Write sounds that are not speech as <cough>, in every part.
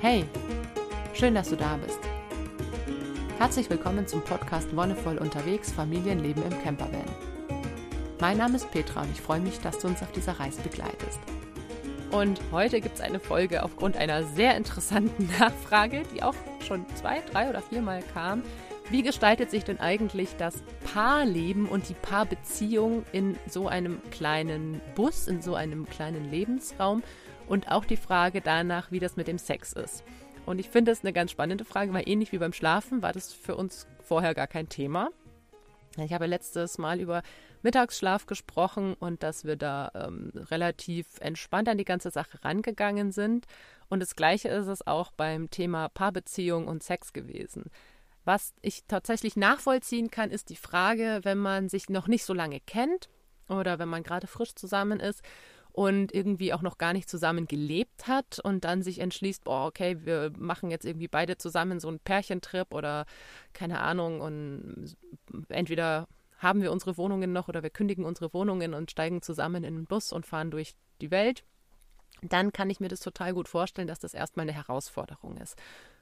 Hey, schön, dass du da bist. Herzlich willkommen zum Podcast Wonnevoll unterwegs Familienleben im Campervan. Mein Name ist Petra und ich freue mich, dass du uns auf dieser Reise begleitest. Und heute gibt es eine Folge aufgrund einer sehr interessanten <laughs> Nachfrage, die auch schon zwei, drei oder viermal kam. Wie gestaltet sich denn eigentlich das Paarleben und die Paarbeziehung in so einem kleinen Bus, in so einem kleinen Lebensraum? Und auch die Frage danach, wie das mit dem Sex ist. Und ich finde das eine ganz spannende Frage, weil ähnlich wie beim Schlafen war das für uns vorher gar kein Thema. Ich habe letztes Mal über Mittagsschlaf gesprochen und dass wir da ähm, relativ entspannt an die ganze Sache rangegangen sind. Und das Gleiche ist es auch beim Thema Paarbeziehung und Sex gewesen. Was ich tatsächlich nachvollziehen kann, ist die Frage, wenn man sich noch nicht so lange kennt oder wenn man gerade frisch zusammen ist und irgendwie auch noch gar nicht zusammen gelebt hat und dann sich entschließt, boah, okay, wir machen jetzt irgendwie beide zusammen so einen Pärchentrip oder keine Ahnung und entweder haben wir unsere Wohnungen noch oder wir kündigen unsere Wohnungen und steigen zusammen in den Bus und fahren durch die Welt, dann kann ich mir das total gut vorstellen, dass das erstmal eine Herausforderung ist.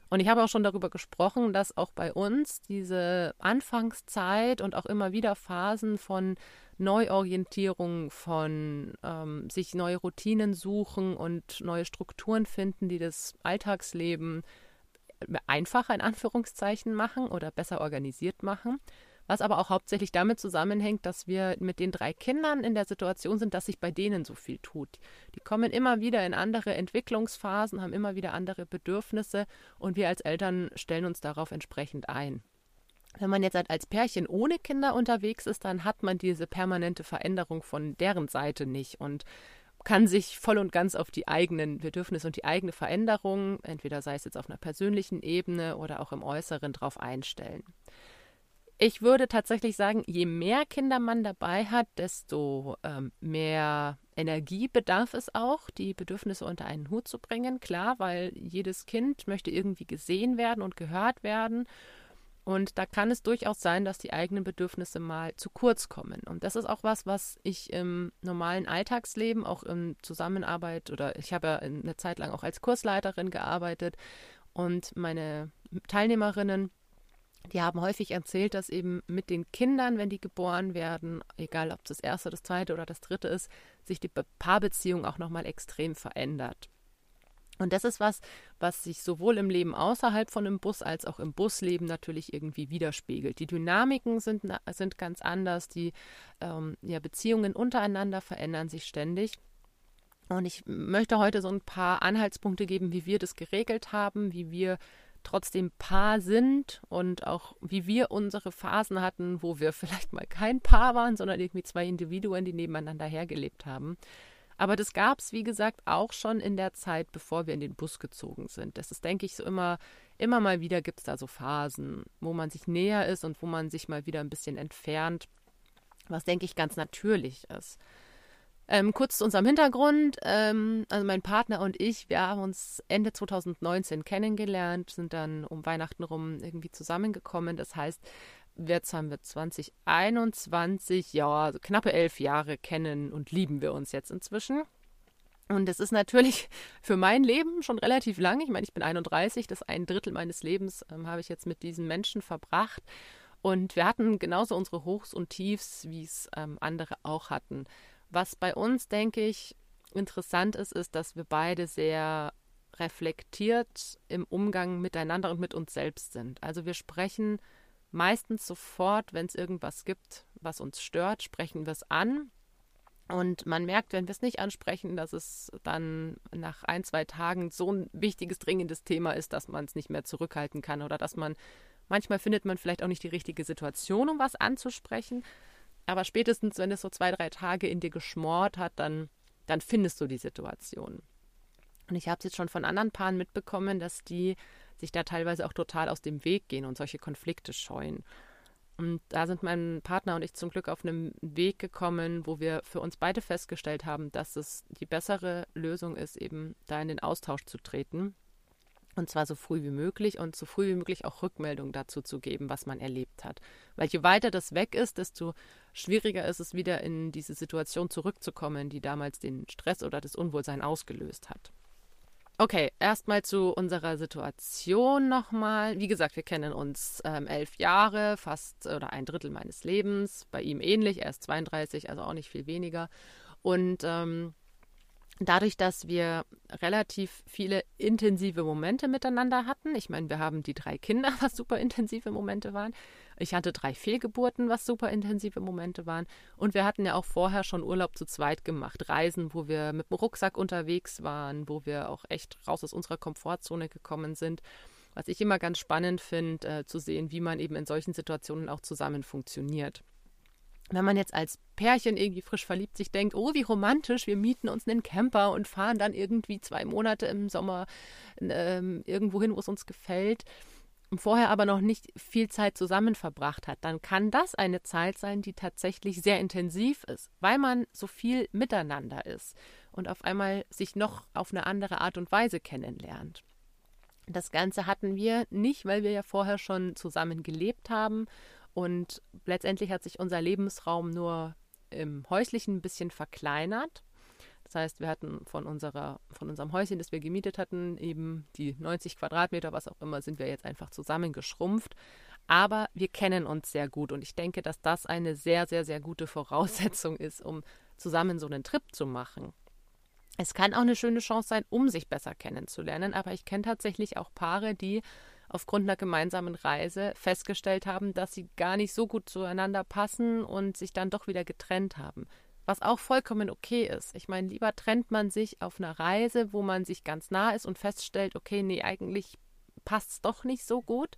Und ich habe auch schon darüber gesprochen, dass auch bei uns diese Anfangszeit und auch immer wieder Phasen von Neuorientierung, von ähm, sich neue Routinen suchen und neue Strukturen finden, die das Alltagsleben einfacher in Anführungszeichen machen oder besser organisiert machen was aber auch hauptsächlich damit zusammenhängt, dass wir mit den drei Kindern in der Situation sind, dass sich bei denen so viel tut. Die kommen immer wieder in andere Entwicklungsphasen, haben immer wieder andere Bedürfnisse und wir als Eltern stellen uns darauf entsprechend ein. Wenn man jetzt halt als Pärchen ohne Kinder unterwegs ist, dann hat man diese permanente Veränderung von deren Seite nicht und kann sich voll und ganz auf die eigenen Bedürfnisse und die eigene Veränderung, entweder sei es jetzt auf einer persönlichen Ebene oder auch im Äußeren, drauf einstellen. Ich würde tatsächlich sagen, je mehr Kinder man dabei hat, desto ähm, mehr Energie bedarf es auch, die Bedürfnisse unter einen Hut zu bringen. Klar, weil jedes Kind möchte irgendwie gesehen werden und gehört werden. Und da kann es durchaus sein, dass die eigenen Bedürfnisse mal zu kurz kommen. Und das ist auch was, was ich im normalen Alltagsleben, auch in Zusammenarbeit oder ich habe ja eine Zeit lang auch als Kursleiterin gearbeitet und meine Teilnehmerinnen die haben häufig erzählt, dass eben mit den Kindern, wenn die geboren werden, egal ob das erste, das zweite oder das dritte ist, sich die Paarbeziehung auch nochmal extrem verändert. Und das ist was, was sich sowohl im Leben außerhalb von einem Bus als auch im Busleben natürlich irgendwie widerspiegelt. Die Dynamiken sind, sind ganz anders, die ähm, ja, Beziehungen untereinander verändern sich ständig. Und ich möchte heute so ein paar Anhaltspunkte geben, wie wir das geregelt haben, wie wir trotzdem Paar sind und auch wie wir unsere Phasen hatten, wo wir vielleicht mal kein Paar waren, sondern irgendwie zwei Individuen, die nebeneinander hergelebt haben. Aber das gab es, wie gesagt, auch schon in der Zeit, bevor wir in den Bus gezogen sind. Das ist, denke ich, so immer, immer mal wieder gibt es da so Phasen, wo man sich näher ist und wo man sich mal wieder ein bisschen entfernt, was, denke ich, ganz natürlich ist. Ähm, kurz zu unserem Hintergrund. Ähm, also mein Partner und ich, wir haben uns Ende 2019 kennengelernt, sind dann um Weihnachten rum irgendwie zusammengekommen. Das heißt, jetzt haben wir 2021, ja, also knappe elf Jahre kennen und lieben wir uns jetzt inzwischen. Und das ist natürlich <laughs> für mein Leben schon relativ lang. Ich meine, ich bin 31, das ein Drittel meines Lebens ähm, habe ich jetzt mit diesen Menschen verbracht. Und wir hatten genauso unsere Hochs und Tiefs, wie es ähm, andere auch hatten. Was bei uns, denke ich, interessant ist, ist, dass wir beide sehr reflektiert im Umgang miteinander und mit uns selbst sind. Also wir sprechen meistens sofort, wenn es irgendwas gibt, was uns stört, sprechen wir es an. Und man merkt, wenn wir es nicht ansprechen, dass es dann nach ein, zwei Tagen so ein wichtiges, dringendes Thema ist, dass man es nicht mehr zurückhalten kann oder dass man manchmal findet man vielleicht auch nicht die richtige Situation, um was anzusprechen. Aber spätestens, wenn es so zwei, drei Tage in dir geschmort hat, dann, dann findest du die Situation. Und ich habe es jetzt schon von anderen Paaren mitbekommen, dass die sich da teilweise auch total aus dem Weg gehen und solche Konflikte scheuen. Und da sind mein Partner und ich zum Glück auf einem Weg gekommen, wo wir für uns beide festgestellt haben, dass es die bessere Lösung ist, eben da in den Austausch zu treten und zwar so früh wie möglich und so früh wie möglich auch Rückmeldungen dazu zu geben, was man erlebt hat. Weil je weiter das weg ist, desto schwieriger ist es wieder in diese Situation zurückzukommen, die damals den Stress oder das Unwohlsein ausgelöst hat. Okay, erstmal zu unserer Situation nochmal. Wie gesagt, wir kennen uns ähm, elf Jahre, fast oder ein Drittel meines Lebens. Bei ihm ähnlich, er ist 32, also auch nicht viel weniger. Und ähm, dadurch, dass wir relativ viele intensive Momente miteinander hatten, ich meine, wir haben die drei Kinder, was super intensive Momente waren. Ich hatte drei Fehlgeburten, was super intensive Momente waren. Und wir hatten ja auch vorher schon Urlaub zu zweit gemacht. Reisen, wo wir mit dem Rucksack unterwegs waren, wo wir auch echt raus aus unserer Komfortzone gekommen sind. Was ich immer ganz spannend finde, äh, zu sehen, wie man eben in solchen Situationen auch zusammen funktioniert wenn man jetzt als Pärchen irgendwie frisch verliebt sich denkt, oh, wie romantisch, wir mieten uns einen Camper und fahren dann irgendwie zwei Monate im Sommer ähm, irgendwo hin, wo es uns gefällt, vorher aber noch nicht viel Zeit zusammen verbracht hat, dann kann das eine Zeit sein, die tatsächlich sehr intensiv ist, weil man so viel miteinander ist und auf einmal sich noch auf eine andere Art und Weise kennenlernt. Das Ganze hatten wir nicht, weil wir ja vorher schon zusammen gelebt haben und letztendlich hat sich unser Lebensraum nur im häuslichen ein bisschen verkleinert. Das heißt, wir hatten von, unserer, von unserem Häuschen, das wir gemietet hatten, eben die 90 Quadratmeter, was auch immer, sind wir jetzt einfach zusammengeschrumpft. Aber wir kennen uns sehr gut und ich denke, dass das eine sehr, sehr, sehr gute Voraussetzung ist, um zusammen so einen Trip zu machen. Es kann auch eine schöne Chance sein, um sich besser kennenzulernen, aber ich kenne tatsächlich auch Paare, die aufgrund einer gemeinsamen Reise festgestellt haben, dass sie gar nicht so gut zueinander passen und sich dann doch wieder getrennt haben. Was auch vollkommen okay ist. Ich meine, lieber trennt man sich auf einer Reise, wo man sich ganz nah ist und feststellt, okay, nee, eigentlich passt es doch nicht so gut.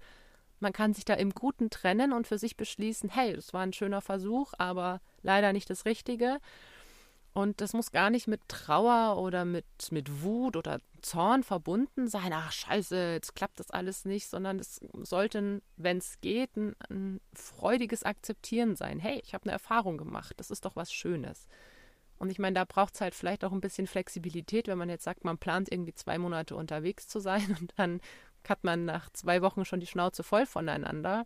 Man kann sich da im Guten trennen und für sich beschließen, hey, das war ein schöner Versuch, aber leider nicht das Richtige. Und das muss gar nicht mit Trauer oder mit, mit Wut oder Zorn verbunden sein. Ach, scheiße, jetzt klappt das alles nicht, sondern es sollte, wenn es geht, ein, ein freudiges Akzeptieren sein. Hey, ich habe eine Erfahrung gemacht. Das ist doch was Schönes. Und ich meine, da braucht es halt vielleicht auch ein bisschen Flexibilität, wenn man jetzt sagt, man plant irgendwie zwei Monate unterwegs zu sein <laughs> und dann hat man nach zwei Wochen schon die Schnauze voll voneinander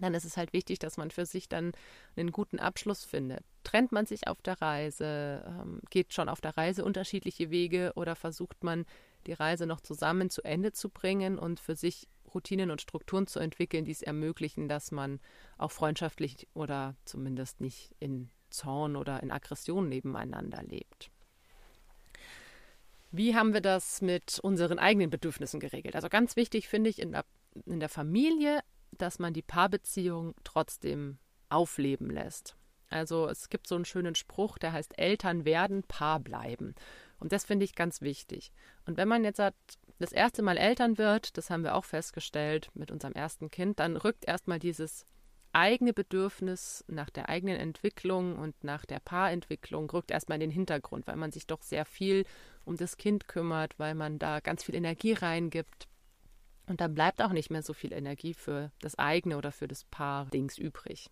dann ist es halt wichtig, dass man für sich dann einen guten Abschluss findet. Trennt man sich auf der Reise, ähm, geht schon auf der Reise unterschiedliche Wege oder versucht man die Reise noch zusammen zu Ende zu bringen und für sich Routinen und Strukturen zu entwickeln, die es ermöglichen, dass man auch freundschaftlich oder zumindest nicht in Zorn oder in Aggression nebeneinander lebt. Wie haben wir das mit unseren eigenen Bedürfnissen geregelt? Also ganz wichtig finde ich in der, in der Familie dass man die Paarbeziehung trotzdem aufleben lässt. Also es gibt so einen schönen Spruch, der heißt Eltern werden, Paar bleiben. Und das finde ich ganz wichtig. Und wenn man jetzt das erste Mal Eltern wird, das haben wir auch festgestellt mit unserem ersten Kind, dann rückt erstmal dieses eigene Bedürfnis nach der eigenen Entwicklung und nach der Paarentwicklung rückt erstmal in den Hintergrund, weil man sich doch sehr viel um das Kind kümmert, weil man da ganz viel Energie reingibt. Und dann bleibt auch nicht mehr so viel Energie für das eigene oder für das Paar Dings übrig.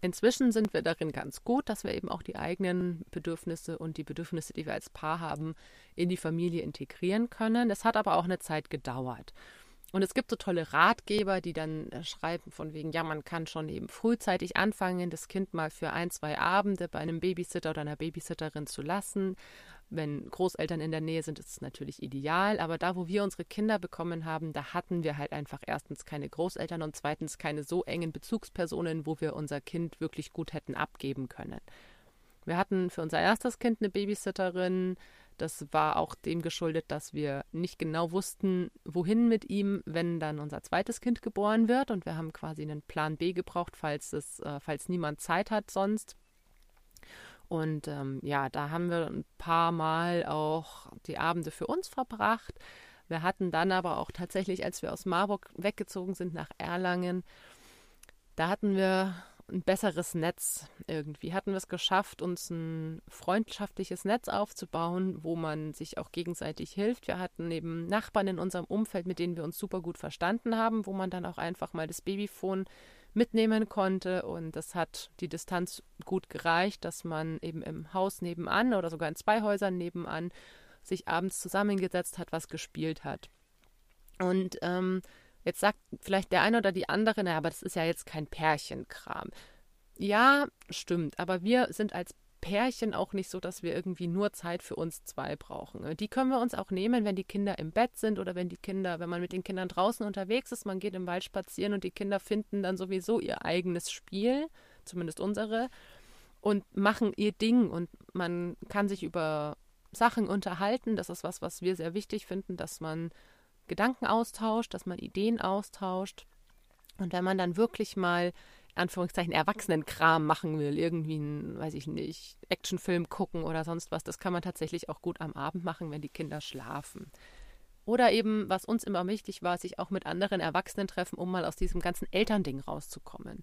Inzwischen sind wir darin ganz gut, dass wir eben auch die eigenen Bedürfnisse und die Bedürfnisse, die wir als Paar haben, in die Familie integrieren können. Das hat aber auch eine Zeit gedauert. Und es gibt so tolle Ratgeber, die dann äh, schreiben von wegen, ja, man kann schon eben frühzeitig anfangen, das Kind mal für ein, zwei Abende bei einem Babysitter oder einer Babysitterin zu lassen. Wenn Großeltern in der Nähe sind, ist es natürlich ideal. Aber da, wo wir unsere Kinder bekommen haben, da hatten wir halt einfach erstens keine Großeltern und zweitens keine so engen Bezugspersonen, wo wir unser Kind wirklich gut hätten abgeben können. Wir hatten für unser erstes Kind eine Babysitterin, das war auch dem geschuldet, dass wir nicht genau wussten, wohin mit ihm, wenn dann unser zweites Kind geboren wird. Und wir haben quasi einen Plan B gebraucht, falls es, äh, falls niemand Zeit hat sonst. Und ähm, ja, da haben wir ein paar Mal auch die Abende für uns verbracht. Wir hatten dann aber auch tatsächlich, als wir aus Marburg weggezogen sind nach Erlangen, da hatten wir ein besseres Netz irgendwie. Hatten wir es geschafft, uns ein freundschaftliches Netz aufzubauen, wo man sich auch gegenseitig hilft. Wir hatten eben Nachbarn in unserem Umfeld, mit denen wir uns super gut verstanden haben, wo man dann auch einfach mal das Babyphone mitnehmen konnte. Und das hat die Distanz gut gereicht, dass man eben im Haus nebenan oder sogar in zwei Häusern nebenan sich abends zusammengesetzt hat, was gespielt hat. Und ähm, Jetzt sagt vielleicht der eine oder die andere, naja, aber das ist ja jetzt kein Pärchenkram. Ja, stimmt, aber wir sind als Pärchen auch nicht so, dass wir irgendwie nur Zeit für uns zwei brauchen. Die können wir uns auch nehmen, wenn die Kinder im Bett sind oder wenn die Kinder, wenn man mit den Kindern draußen unterwegs ist, man geht im Wald spazieren und die Kinder finden dann sowieso ihr eigenes Spiel, zumindest unsere, und machen ihr Ding und man kann sich über Sachen unterhalten. Das ist was, was wir sehr wichtig finden, dass man Gedanken austauscht, dass man Ideen austauscht. Und wenn man dann wirklich mal Anführungszeichen Erwachsenenkram machen will, irgendwie einen, weiß ich nicht, Actionfilm gucken oder sonst was, das kann man tatsächlich auch gut am Abend machen, wenn die Kinder schlafen. Oder eben, was uns immer wichtig war, sich auch mit anderen Erwachsenen treffen, um mal aus diesem ganzen Elternding rauszukommen.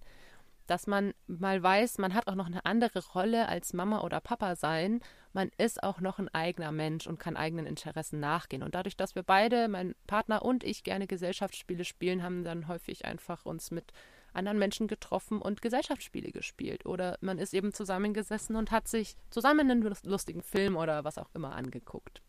Dass man mal weiß, man hat auch noch eine andere Rolle als Mama oder Papa sein. Man ist auch noch ein eigener Mensch und kann eigenen Interessen nachgehen. Und dadurch, dass wir beide, mein Partner und ich, gerne Gesellschaftsspiele spielen, haben dann häufig einfach uns mit anderen Menschen getroffen und Gesellschaftsspiele gespielt. Oder man ist eben zusammengesessen und hat sich zusammen einen lustigen Film oder was auch immer angeguckt.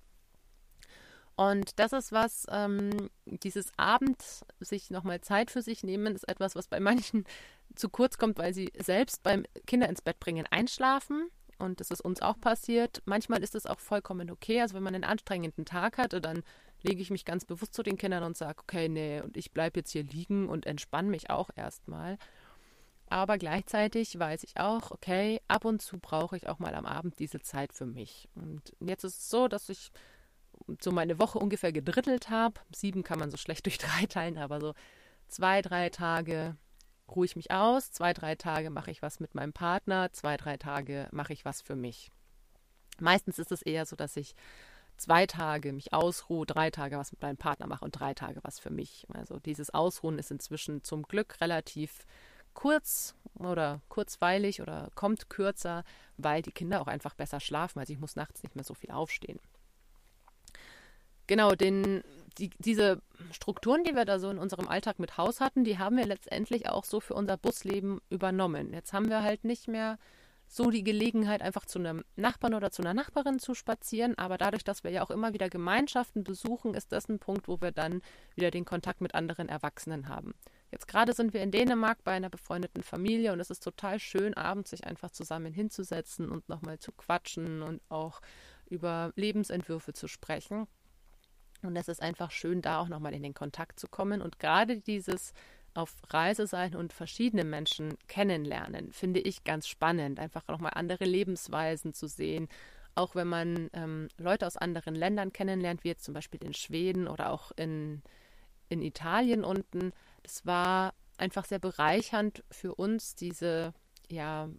Und das ist was, ähm, dieses Abend sich nochmal Zeit für sich nehmen, ist etwas, was bei manchen <laughs> zu kurz kommt, weil sie selbst beim Kinder ins Bett bringen einschlafen. Und das ist uns auch passiert. Manchmal ist es auch vollkommen okay. Also wenn man einen anstrengenden Tag hatte, dann lege ich mich ganz bewusst zu den Kindern und sage, okay, nee, und ich bleibe jetzt hier liegen und entspanne mich auch erstmal. Aber gleichzeitig weiß ich auch, okay, ab und zu brauche ich auch mal am Abend diese Zeit für mich. Und jetzt ist es so, dass ich so meine Woche ungefähr gedrittelt habe. Sieben kann man so schlecht <laughs> durch drei teilen, aber so zwei, drei Tage ruhe ich mich aus, zwei, drei Tage mache ich was mit meinem Partner, zwei, drei Tage mache ich was für mich. Meistens ist es eher so, dass ich zwei Tage mich ausruhe, drei Tage was mit meinem Partner mache und drei Tage was für mich. Also dieses Ausruhen ist inzwischen zum Glück relativ kurz oder kurzweilig oder kommt kürzer, weil die Kinder auch einfach besser schlafen. Also ich muss nachts nicht mehr so viel aufstehen. Genau, den, die, diese Strukturen, die wir da so in unserem Alltag mit Haus hatten, die haben wir letztendlich auch so für unser Busleben übernommen. Jetzt haben wir halt nicht mehr so die Gelegenheit, einfach zu einem Nachbarn oder zu einer Nachbarin zu spazieren. Aber dadurch, dass wir ja auch immer wieder Gemeinschaften besuchen, ist das ein Punkt, wo wir dann wieder den Kontakt mit anderen Erwachsenen haben. Jetzt gerade sind wir in Dänemark bei einer befreundeten Familie und es ist total schön, abends sich einfach zusammen hinzusetzen und nochmal zu quatschen und auch über Lebensentwürfe zu sprechen. Und es ist einfach schön, da auch nochmal in den Kontakt zu kommen. Und gerade dieses auf Reise sein und verschiedene Menschen kennenlernen, finde ich ganz spannend. Einfach nochmal andere Lebensweisen zu sehen. Auch wenn man ähm, Leute aus anderen Ländern kennenlernt, wie jetzt zum Beispiel in Schweden oder auch in, in Italien unten. Das war einfach sehr bereichernd für uns, diese, ja,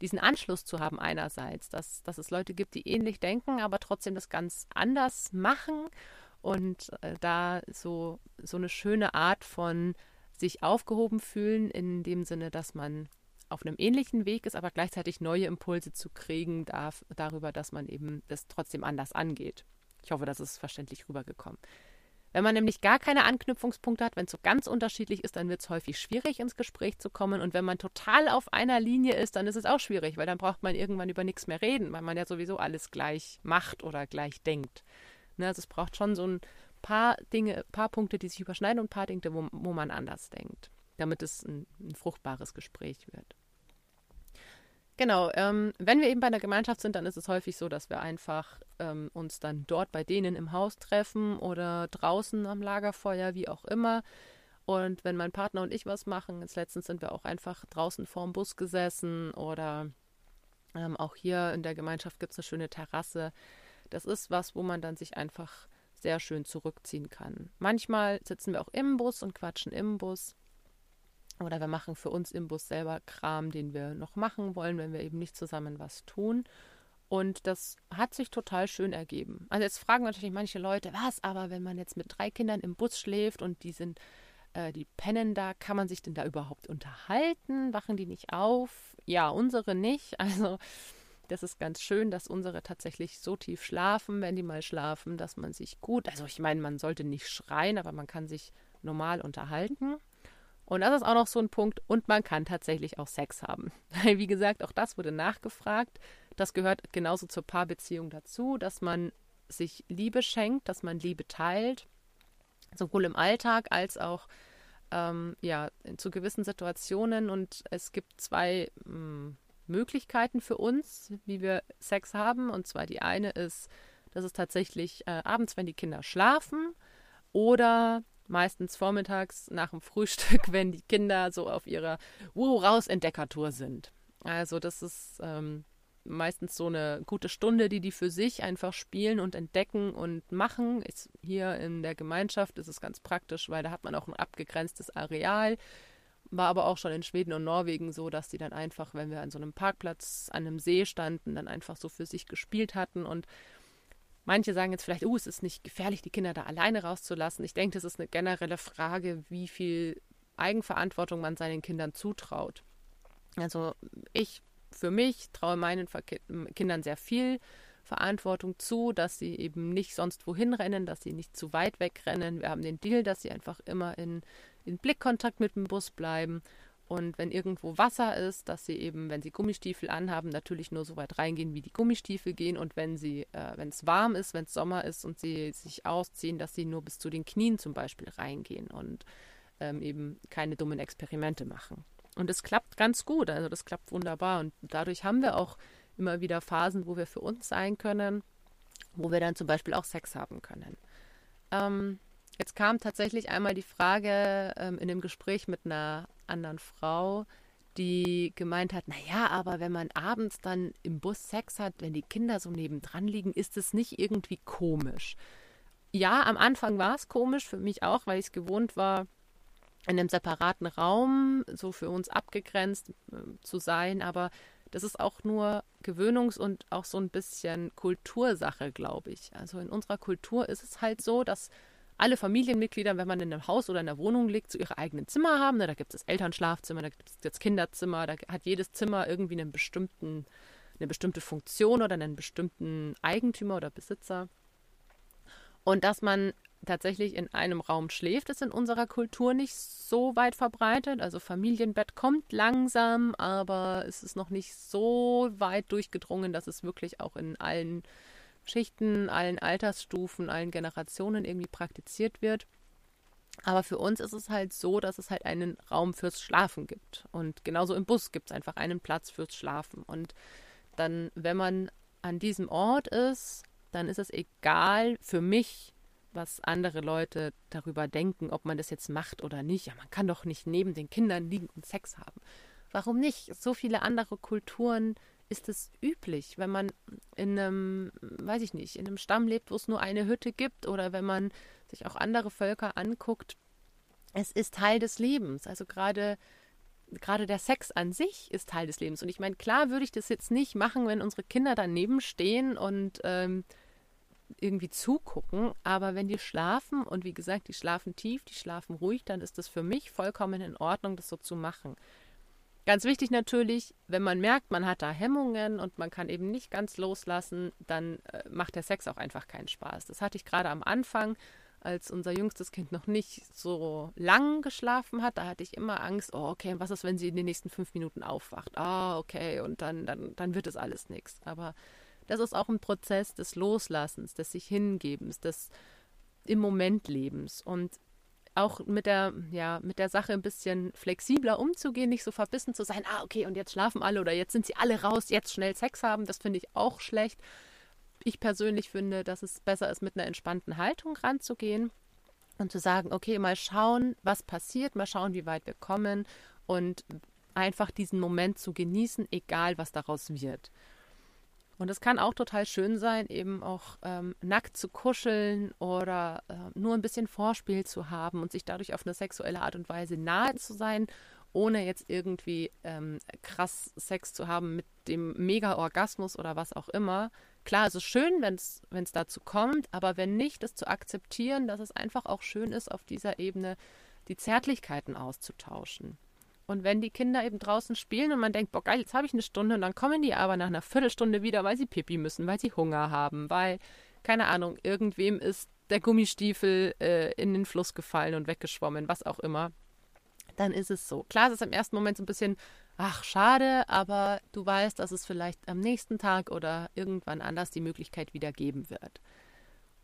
diesen Anschluss zu haben einerseits, dass, dass es Leute gibt, die ähnlich denken, aber trotzdem das ganz anders machen und äh, da so, so eine schöne Art von sich aufgehoben fühlen, in dem Sinne, dass man auf einem ähnlichen Weg ist, aber gleichzeitig neue Impulse zu kriegen darf, darüber, dass man eben das trotzdem anders angeht. Ich hoffe, das ist verständlich rübergekommen. Wenn man nämlich gar keine Anknüpfungspunkte hat, wenn es so ganz unterschiedlich ist, dann wird es häufig schwierig, ins Gespräch zu kommen. Und wenn man total auf einer Linie ist, dann ist es auch schwierig, weil dann braucht man irgendwann über nichts mehr reden, weil man ja sowieso alles gleich macht oder gleich denkt. Ne, also es braucht schon so ein paar Dinge, paar Punkte, die sich überschneiden und ein paar Dinge, wo, wo man anders denkt, damit es ein, ein fruchtbares Gespräch wird. Genau, ähm, wenn wir eben bei einer Gemeinschaft sind, dann ist es häufig so, dass wir einfach ähm, uns dann dort bei denen im Haus treffen oder draußen am Lagerfeuer, wie auch immer. Und wenn mein Partner und ich was machen, jetzt letztens sind wir auch einfach draußen vorm Bus gesessen oder ähm, auch hier in der Gemeinschaft gibt es eine schöne Terrasse. Das ist was, wo man dann sich einfach sehr schön zurückziehen kann. Manchmal sitzen wir auch im Bus und quatschen im Bus. Oder wir machen für uns im Bus selber Kram, den wir noch machen wollen, wenn wir eben nicht zusammen was tun. Und das hat sich total schön ergeben. Also jetzt fragen natürlich manche Leute, was, aber wenn man jetzt mit drei Kindern im Bus schläft und die sind, äh, die pennen da, kann man sich denn da überhaupt unterhalten? Wachen die nicht auf? Ja, unsere nicht. Also das ist ganz schön, dass unsere tatsächlich so tief schlafen, wenn die mal schlafen, dass man sich gut, also ich meine, man sollte nicht schreien, aber man kann sich normal unterhalten. Und das ist auch noch so ein Punkt. Und man kann tatsächlich auch Sex haben. <laughs> Wie gesagt, auch das wurde nachgefragt. Das gehört genauso zur Paarbeziehung dazu, dass man sich Liebe schenkt, dass man Liebe teilt, sowohl im Alltag als auch ähm, ja, zu gewissen Situationen. Und es gibt zwei mh, hm, Möglichkeiten für uns, wie wir Sex haben. Und zwar die eine ist, dass es tatsächlich äh, abends, wenn die Kinder schlafen oder meistens vormittags nach dem Frühstück, <laughs> wenn die Kinder so auf ihrer Wow raus Entdeckertour sind. Also das ist ähm, meistens so eine gute Stunde, die die für sich einfach spielen und entdecken und machen. Ist hier in der Gemeinschaft ist es ganz praktisch, weil da hat man auch ein abgegrenztes Areal. War aber auch schon in Schweden und Norwegen so, dass die dann einfach, wenn wir an so einem Parkplatz an einem See standen, dann einfach so für sich gespielt hatten und Manche sagen jetzt vielleicht, oh, es ist nicht gefährlich, die Kinder da alleine rauszulassen. Ich denke, das ist eine generelle Frage, wie viel Eigenverantwortung man seinen Kindern zutraut. Also ich für mich traue meinen Kindern sehr viel Verantwortung zu, dass sie eben nicht sonst wohin rennen, dass sie nicht zu weit wegrennen. Wir haben den Deal, dass sie einfach immer in, in Blickkontakt mit dem Bus bleiben und wenn irgendwo Wasser ist, dass sie eben, wenn sie Gummistiefel anhaben, natürlich nur so weit reingehen, wie die Gummistiefel gehen. Und wenn sie, äh, wenn es warm ist, wenn es Sommer ist und sie sich ausziehen, dass sie nur bis zu den Knien zum Beispiel reingehen und ähm, eben keine dummen Experimente machen. Und es klappt ganz gut, also das klappt wunderbar. Und dadurch haben wir auch immer wieder Phasen, wo wir für uns sein können, wo wir dann zum Beispiel auch Sex haben können. Ähm, Jetzt kam tatsächlich einmal die Frage ähm, in dem Gespräch mit einer anderen Frau, die gemeint hat, naja, aber wenn man abends dann im Bus Sex hat, wenn die Kinder so nebendran liegen, ist es nicht irgendwie komisch. Ja, am Anfang war es komisch, für mich auch, weil ich es gewohnt war, in einem separaten Raum, so für uns abgegrenzt äh, zu sein, aber das ist auch nur Gewöhnungs- und auch so ein bisschen Kultursache, glaube ich. Also in unserer Kultur ist es halt so, dass alle Familienmitglieder, wenn man in einem Haus oder in einer Wohnung liegt, so ihre eigenen Zimmer haben. Ne? Da gibt es das Elternschlafzimmer, da gibt es das Kinderzimmer, da hat jedes Zimmer irgendwie einen bestimmten, eine bestimmte Funktion oder einen bestimmten Eigentümer oder Besitzer. Und dass man tatsächlich in einem Raum schläft, ist in unserer Kultur nicht so weit verbreitet. Also Familienbett kommt langsam, aber es ist noch nicht so weit durchgedrungen, dass es wirklich auch in allen Schichten, allen Altersstufen, allen Generationen irgendwie praktiziert wird. Aber für uns ist es halt so, dass es halt einen Raum fürs Schlafen gibt. Und genauso im Bus gibt es einfach einen Platz fürs Schlafen. Und dann, wenn man an diesem Ort ist, dann ist es egal für mich, was andere Leute darüber denken, ob man das jetzt macht oder nicht. Ja, man kann doch nicht neben den Kindern liegen und Sex haben. Warum nicht? So viele andere Kulturen ist es üblich, wenn man in einem, weiß ich nicht, in einem Stamm lebt, wo es nur eine Hütte gibt oder wenn man sich auch andere Völker anguckt. Es ist Teil des Lebens. Also gerade gerade der Sex an sich ist Teil des Lebens. Und ich meine, klar würde ich das jetzt nicht machen, wenn unsere Kinder daneben stehen und ähm, irgendwie zugucken. Aber wenn die schlafen und wie gesagt, die schlafen tief, die schlafen ruhig, dann ist das für mich vollkommen in Ordnung, das so zu machen. Ganz wichtig natürlich, wenn man merkt, man hat da Hemmungen und man kann eben nicht ganz loslassen, dann äh, macht der Sex auch einfach keinen Spaß. Das hatte ich gerade am Anfang, als unser jüngstes Kind noch nicht so lang geschlafen hat. Da hatte ich immer Angst, oh, okay, was ist, wenn sie in den nächsten fünf Minuten aufwacht? Ah, okay, und dann, dann, dann wird es alles nichts. Aber das ist auch ein Prozess des Loslassens, des sich Hingebens, des im Moment Lebens. Und auch mit der, ja, mit der Sache ein bisschen flexibler umzugehen, nicht so verbissen zu sein, ah, okay, und jetzt schlafen alle oder jetzt sind sie alle raus, jetzt schnell Sex haben, das finde ich auch schlecht. Ich persönlich finde, dass es besser ist, mit einer entspannten Haltung ranzugehen und zu sagen, okay, mal schauen, was passiert, mal schauen, wie weit wir kommen und einfach diesen Moment zu genießen, egal was daraus wird. Und es kann auch total schön sein, eben auch ähm, nackt zu kuscheln oder äh, nur ein bisschen Vorspiel zu haben und sich dadurch auf eine sexuelle Art und Weise nahe zu sein, ohne jetzt irgendwie ähm, krass Sex zu haben mit dem Mega-Orgasmus oder was auch immer. Klar, es ist schön, wenn es dazu kommt, aber wenn nicht, es zu akzeptieren, dass es einfach auch schön ist, auf dieser Ebene die Zärtlichkeiten auszutauschen. Und wenn die Kinder eben draußen spielen und man denkt, boah, geil, jetzt habe ich eine Stunde und dann kommen die aber nach einer Viertelstunde wieder, weil sie Pipi müssen, weil sie Hunger haben, weil, keine Ahnung, irgendwem ist der Gummistiefel äh, in den Fluss gefallen und weggeschwommen, was auch immer, dann ist es so. Klar, es ist im ersten Moment so ein bisschen, ach, schade, aber du weißt, dass es vielleicht am nächsten Tag oder irgendwann anders die Möglichkeit wieder geben wird.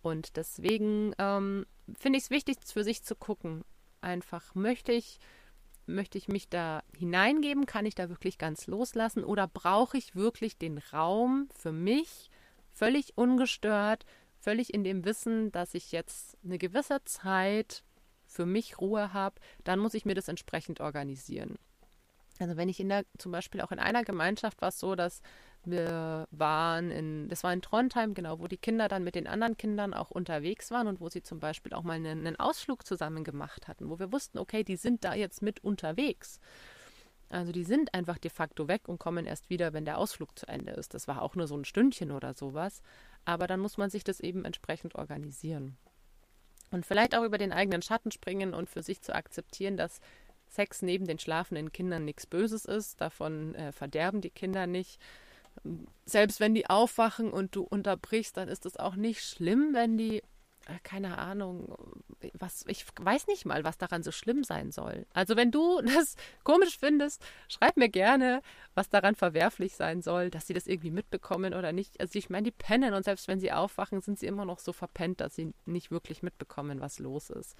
Und deswegen ähm, finde ich es wichtig, für sich zu gucken. Einfach möchte ich möchte ich mich da hineingeben? Kann ich da wirklich ganz loslassen? Oder brauche ich wirklich den Raum für mich, völlig ungestört, völlig in dem Wissen, dass ich jetzt eine gewisse Zeit für mich Ruhe habe, dann muss ich mir das entsprechend organisieren. Also wenn ich in der, zum Beispiel auch in einer Gemeinschaft war es so, dass wir waren in, das war in Trondheim, genau, wo die Kinder dann mit den anderen Kindern auch unterwegs waren und wo sie zum Beispiel auch mal einen, einen Ausflug zusammen gemacht hatten, wo wir wussten, okay, die sind da jetzt mit unterwegs. Also die sind einfach de facto weg und kommen erst wieder, wenn der Ausflug zu Ende ist. Das war auch nur so ein Stündchen oder sowas. Aber dann muss man sich das eben entsprechend organisieren. Und vielleicht auch über den eigenen Schatten springen und für sich zu akzeptieren, dass Sex neben den schlafenden Kindern nichts Böses ist. Davon äh, verderben die Kinder nicht. Selbst wenn die aufwachen und du unterbrichst, dann ist es auch nicht schlimm, wenn die äh, keine Ahnung, was, ich weiß nicht mal, was daran so schlimm sein soll. Also wenn du <laughs> das komisch findest, schreib mir gerne, was daran verwerflich sein soll, dass sie das irgendwie mitbekommen oder nicht. Also ich meine, die pennen und selbst wenn sie aufwachen, sind sie immer noch so verpennt, dass sie nicht wirklich mitbekommen, was los ist.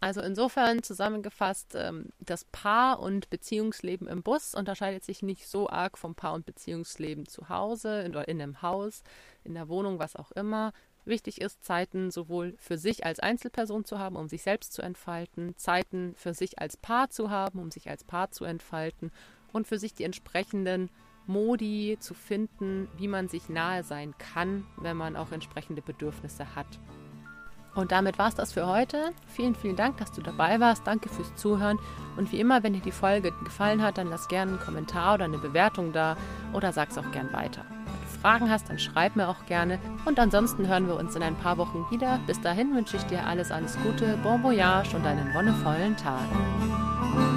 Also insofern zusammengefasst, ähm, das Paar- und Beziehungsleben im Bus unterscheidet sich nicht so arg vom Paar- und Beziehungsleben zu Hause, in, in einem Haus, in der Wohnung, was auch immer. Wichtig ist, Zeiten sowohl für sich als Einzelperson zu haben, um sich selbst zu entfalten, Zeiten für sich als Paar zu haben, um sich als Paar zu entfalten und für sich die entsprechenden Modi zu finden, wie man sich nahe sein kann, wenn man auch entsprechende Bedürfnisse hat. Und damit war es das für heute. Vielen, vielen Dank, dass du dabei warst. Danke fürs Zuhören. Und wie immer, wenn dir die Folge gefallen hat, dann lass gerne einen Kommentar oder eine Bewertung da oder sag's auch gern weiter. Fragen hast, dann schreib mir auch gerne. Und ansonsten hören wir uns in ein paar Wochen wieder. Bis dahin wünsche ich dir alles, alles Gute, Bon Voyage und einen wonnevollen Tag.